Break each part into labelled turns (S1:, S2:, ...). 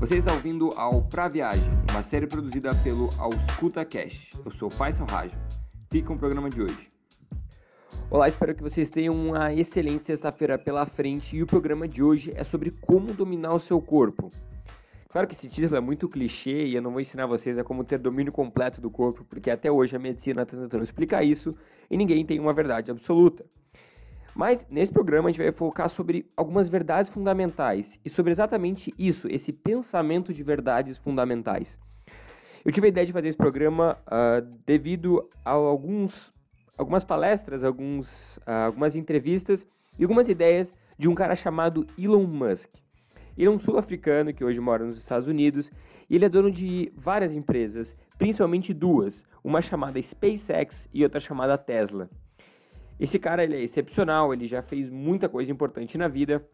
S1: Você está ouvindo ao Pra Viagem, uma série produzida pelo Auscuta Cash. Eu sou Faisal Raja. Fica com o programa de hoje. Olá, espero que vocês tenham uma excelente sexta-feira pela frente e o programa de hoje é sobre como dominar o seu corpo. Claro que esse título é muito clichê e eu não vou ensinar vocês a como ter domínio completo do corpo, porque até hoje a medicina está tentando explicar isso e ninguém tem uma verdade absoluta. Mas nesse programa a gente vai focar sobre algumas verdades fundamentais e sobre exatamente isso, esse pensamento de verdades fundamentais. Eu tive a ideia de fazer esse programa uh, devido a alguns, algumas palestras, alguns, uh, algumas entrevistas e algumas ideias de um cara chamado Elon Musk. Ele é um sul-africano que hoje mora nos Estados Unidos e ele é dono de várias empresas, principalmente duas, uma chamada SpaceX e outra chamada Tesla. Esse cara ele é excepcional, ele já fez muita coisa importante na vida.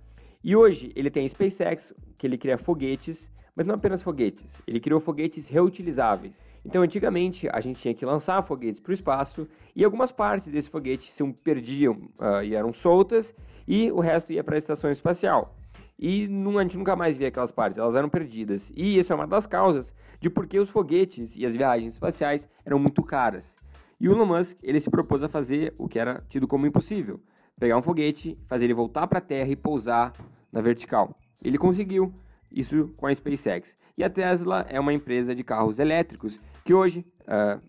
S1: E hoje ele tem a SpaceX, que ele cria foguetes, mas não apenas foguetes, ele criou foguetes reutilizáveis. Então, antigamente, a gente tinha que lançar foguetes para o espaço e algumas partes desse foguete se perdiam uh, e eram soltas, e o resto ia para a estação espacial. E não, a gente nunca mais via aquelas partes, elas eram perdidas. E isso é uma das causas de por que os foguetes e as viagens espaciais eram muito caras. E o Elon Musk, ele se propôs a fazer o que era tido como impossível, pegar um foguete, fazer ele voltar para a Terra e pousar na vertical. Ele conseguiu isso com a SpaceX. E a Tesla é uma empresa de carros elétricos que hoje uh,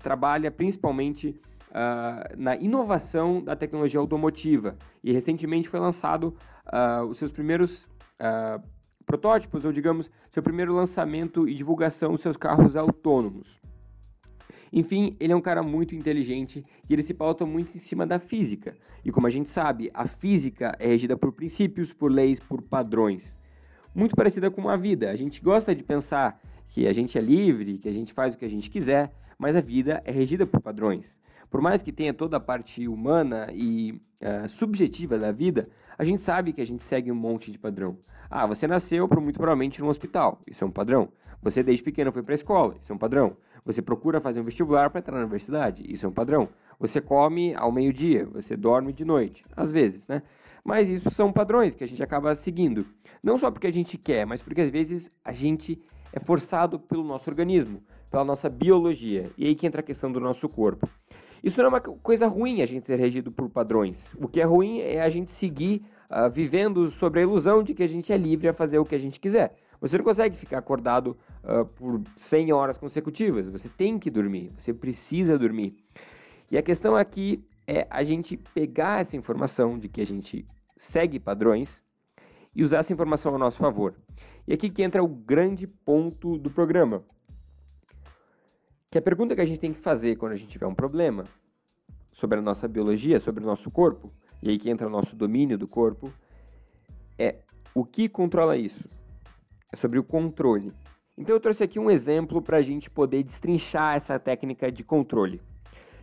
S1: trabalha principalmente uh, na inovação da tecnologia automotiva. E recentemente foi lançado uh, os seus primeiros protótipos, ou digamos, seu primeiro lançamento e divulgação dos seus carros autônomos. Enfim, ele é um cara muito inteligente e ele se pauta muito em cima da física. E como a gente sabe, a física é regida por princípios, por leis, por padrões. Muito parecida com a vida. A gente gosta de pensar que a gente é livre, que a gente faz o que a gente quiser, mas a vida é regida por padrões. Por mais que tenha toda a parte humana e uh, subjetiva da vida, a gente sabe que a gente segue um monte de padrão. Ah, você nasceu muito provavelmente num hospital, isso é um padrão. Você desde pequeno foi para a escola, isso é um padrão. Você procura fazer um vestibular para entrar na universidade, isso é um padrão. Você come ao meio-dia, você dorme de noite, às vezes, né? Mas isso são padrões que a gente acaba seguindo. Não só porque a gente quer, mas porque às vezes a gente é forçado pelo nosso organismo, pela nossa biologia. E aí que entra a questão do nosso corpo. Isso não é uma coisa ruim a gente ser regido por padrões. O que é ruim é a gente seguir uh, vivendo sobre a ilusão de que a gente é livre a fazer o que a gente quiser. Você não consegue ficar acordado uh, por 100 horas consecutivas. Você tem que dormir. Você precisa dormir. E a questão aqui é a gente pegar essa informação de que a gente segue padrões e usar essa informação a nosso favor. E aqui que entra o grande ponto do programa. Que a pergunta que a gente tem que fazer quando a gente tiver um problema sobre a nossa biologia, sobre o nosso corpo, e aí que entra o nosso domínio do corpo, é o que controla isso? É sobre o controle. Então eu trouxe aqui um exemplo para a gente poder destrinchar essa técnica de controle.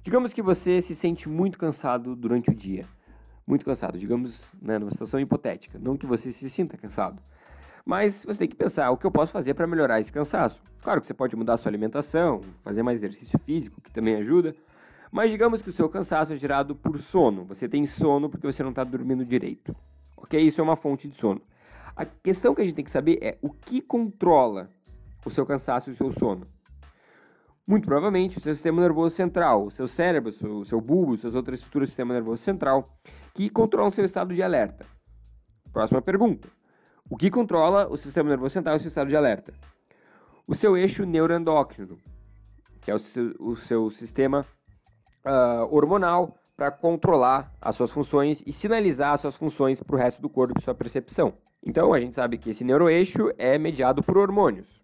S1: Digamos que você se sente muito cansado durante o dia. Muito cansado, digamos, né, numa situação hipotética. Não que você se sinta cansado. Mas você tem que pensar o que eu posso fazer para melhorar esse cansaço. Claro que você pode mudar a sua alimentação, fazer mais exercício físico, que também ajuda. Mas digamos que o seu cansaço é gerado por sono. Você tem sono porque você não está dormindo direito. Ok? Isso é uma fonte de sono. A questão que a gente tem que saber é o que controla o seu cansaço e o seu sono. Muito provavelmente o seu sistema nervoso central, o seu cérebro, o seu, seu bulbo, suas outras estruturas do sistema nervoso central, que controlam o seu estado de alerta. Próxima pergunta. O que controla o sistema nervoso central e o seu estado de alerta? O seu eixo neuroendócrino, que é o seu, o seu sistema uh, hormonal para controlar as suas funções e sinalizar as suas funções para o resto do corpo e sua percepção. Então, a gente sabe que esse neuroeixo é mediado por hormônios.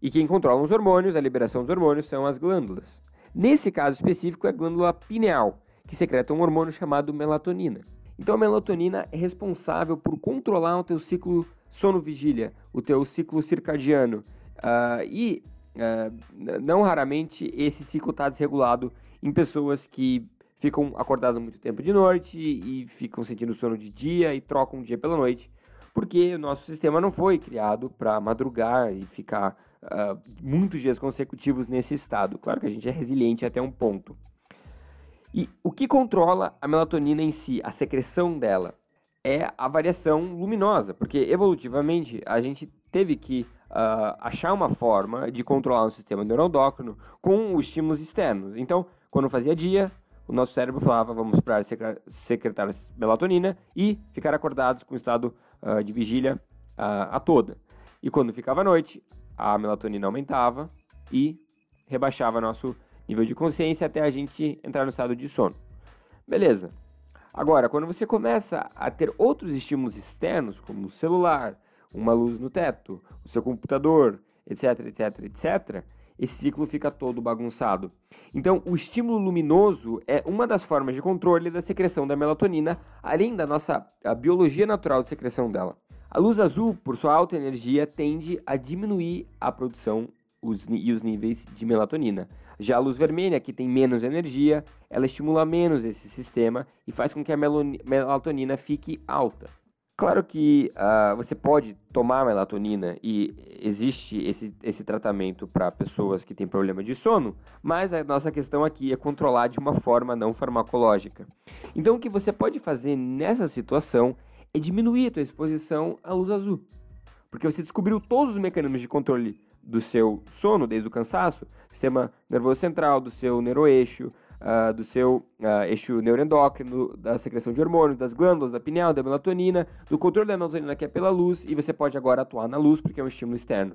S1: E quem controla os hormônios, a liberação dos hormônios, são as glândulas. Nesse caso específico, é a glândula pineal, que secreta um hormônio chamado melatonina. Então, a melatonina é responsável por controlar o teu ciclo sono-vigília, o teu ciclo circadiano. Uh, e uh, não raramente esse ciclo está desregulado em pessoas que ficam acordadas muito tempo de noite e ficam sentindo sono de dia e trocam o dia pela noite porque o nosso sistema não foi criado para madrugar e ficar uh, muitos dias consecutivos nesse estado. Claro que a gente é resiliente até um ponto. E o que controla a melatonina em si, a secreção dela, é a variação luminosa, porque evolutivamente a gente teve que uh, achar uma forma de controlar o sistema neuroendócrino com os estímulos externos. Então, quando fazia dia, o nosso cérebro falava, vamos para secretar melatonina e ficar acordados com o estado uh, de vigília uh, a toda. E quando ficava noite, a melatonina aumentava e rebaixava nosso nível de consciência até a gente entrar no estado de sono. Beleza. Agora, quando você começa a ter outros estímulos externos, como o celular, uma luz no teto, o seu computador, etc, etc, etc, esse ciclo fica todo bagunçado. Então, o estímulo luminoso é uma das formas de controle da secreção da melatonina, além da nossa biologia natural de secreção dela. A luz azul, por sua alta energia, tende a diminuir a produção os, e os níveis de melatonina. Já a luz vermelha, que tem menos energia, ela estimula menos esse sistema e faz com que a melatonina fique alta. Claro que uh, você pode tomar melatonina e existe esse, esse tratamento para pessoas que têm problema de sono, mas a nossa questão aqui é controlar de uma forma não farmacológica. Então, o que você pode fazer nessa situação é diminuir a tua exposição à luz azul, porque você descobriu todos os mecanismos de controle do seu sono, desde o cansaço, sistema nervoso central, do seu neuroeixo, uh, do seu uh, eixo neuroendócrino, da secreção de hormônios, das glândulas, da pineal, da melatonina, do controle da melatonina que é pela luz, e você pode agora atuar na luz porque é um estímulo externo.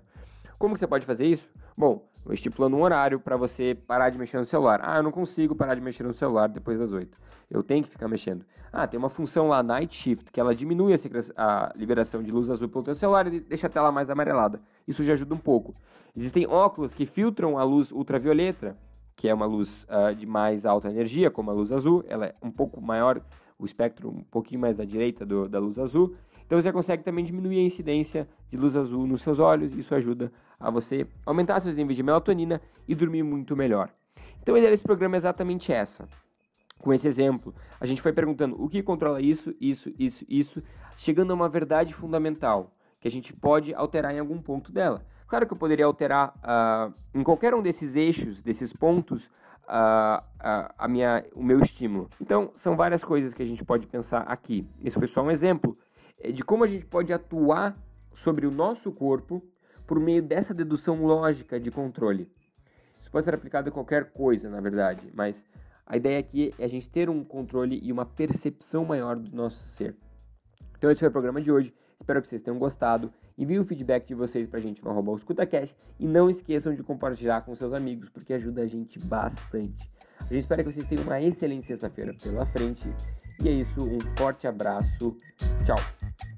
S1: Como que você pode fazer isso? Bom, estipulando um horário para você parar de mexer no celular. Ah, eu não consigo parar de mexer no celular depois das 8. Eu tenho que ficar mexendo. Ah, tem uma função lá, Night Shift, que ela diminui a, a liberação de luz azul pelo teu celular e deixa a tela mais amarelada. Isso já ajuda um pouco. Existem óculos que filtram a luz ultravioleta, que é uma luz uh, de mais alta energia, como a luz azul. Ela é um pouco maior, o espectro um pouquinho mais à direita do, da luz azul. Então você consegue também diminuir a incidência de luz azul nos seus olhos, isso ajuda a você aumentar seus níveis de melatonina e dormir muito melhor. Então a ideia desse programa é exatamente essa. Com esse exemplo, a gente foi perguntando o que controla isso, isso, isso, isso, chegando a uma verdade fundamental que a gente pode alterar em algum ponto dela. Claro que eu poderia alterar uh, em qualquer um desses eixos, desses pontos, uh, uh, a minha, o meu estímulo. Então, são várias coisas que a gente pode pensar aqui. Esse foi só um exemplo é de como a gente pode atuar sobre o nosso corpo por meio dessa dedução lógica de controle. Isso pode ser aplicado a qualquer coisa, na verdade, mas a ideia aqui é a gente ter um controle e uma percepção maior do nosso ser. Então esse foi o programa de hoje. Espero que vocês tenham gostado. Envie o feedback de vocês pra gente no arroba escutacast e não esqueçam de compartilhar com seus amigos, porque ajuda a gente bastante. A gente espera que vocês tenham uma excelente sexta-feira pela frente. E é isso, um forte abraço. Tchau.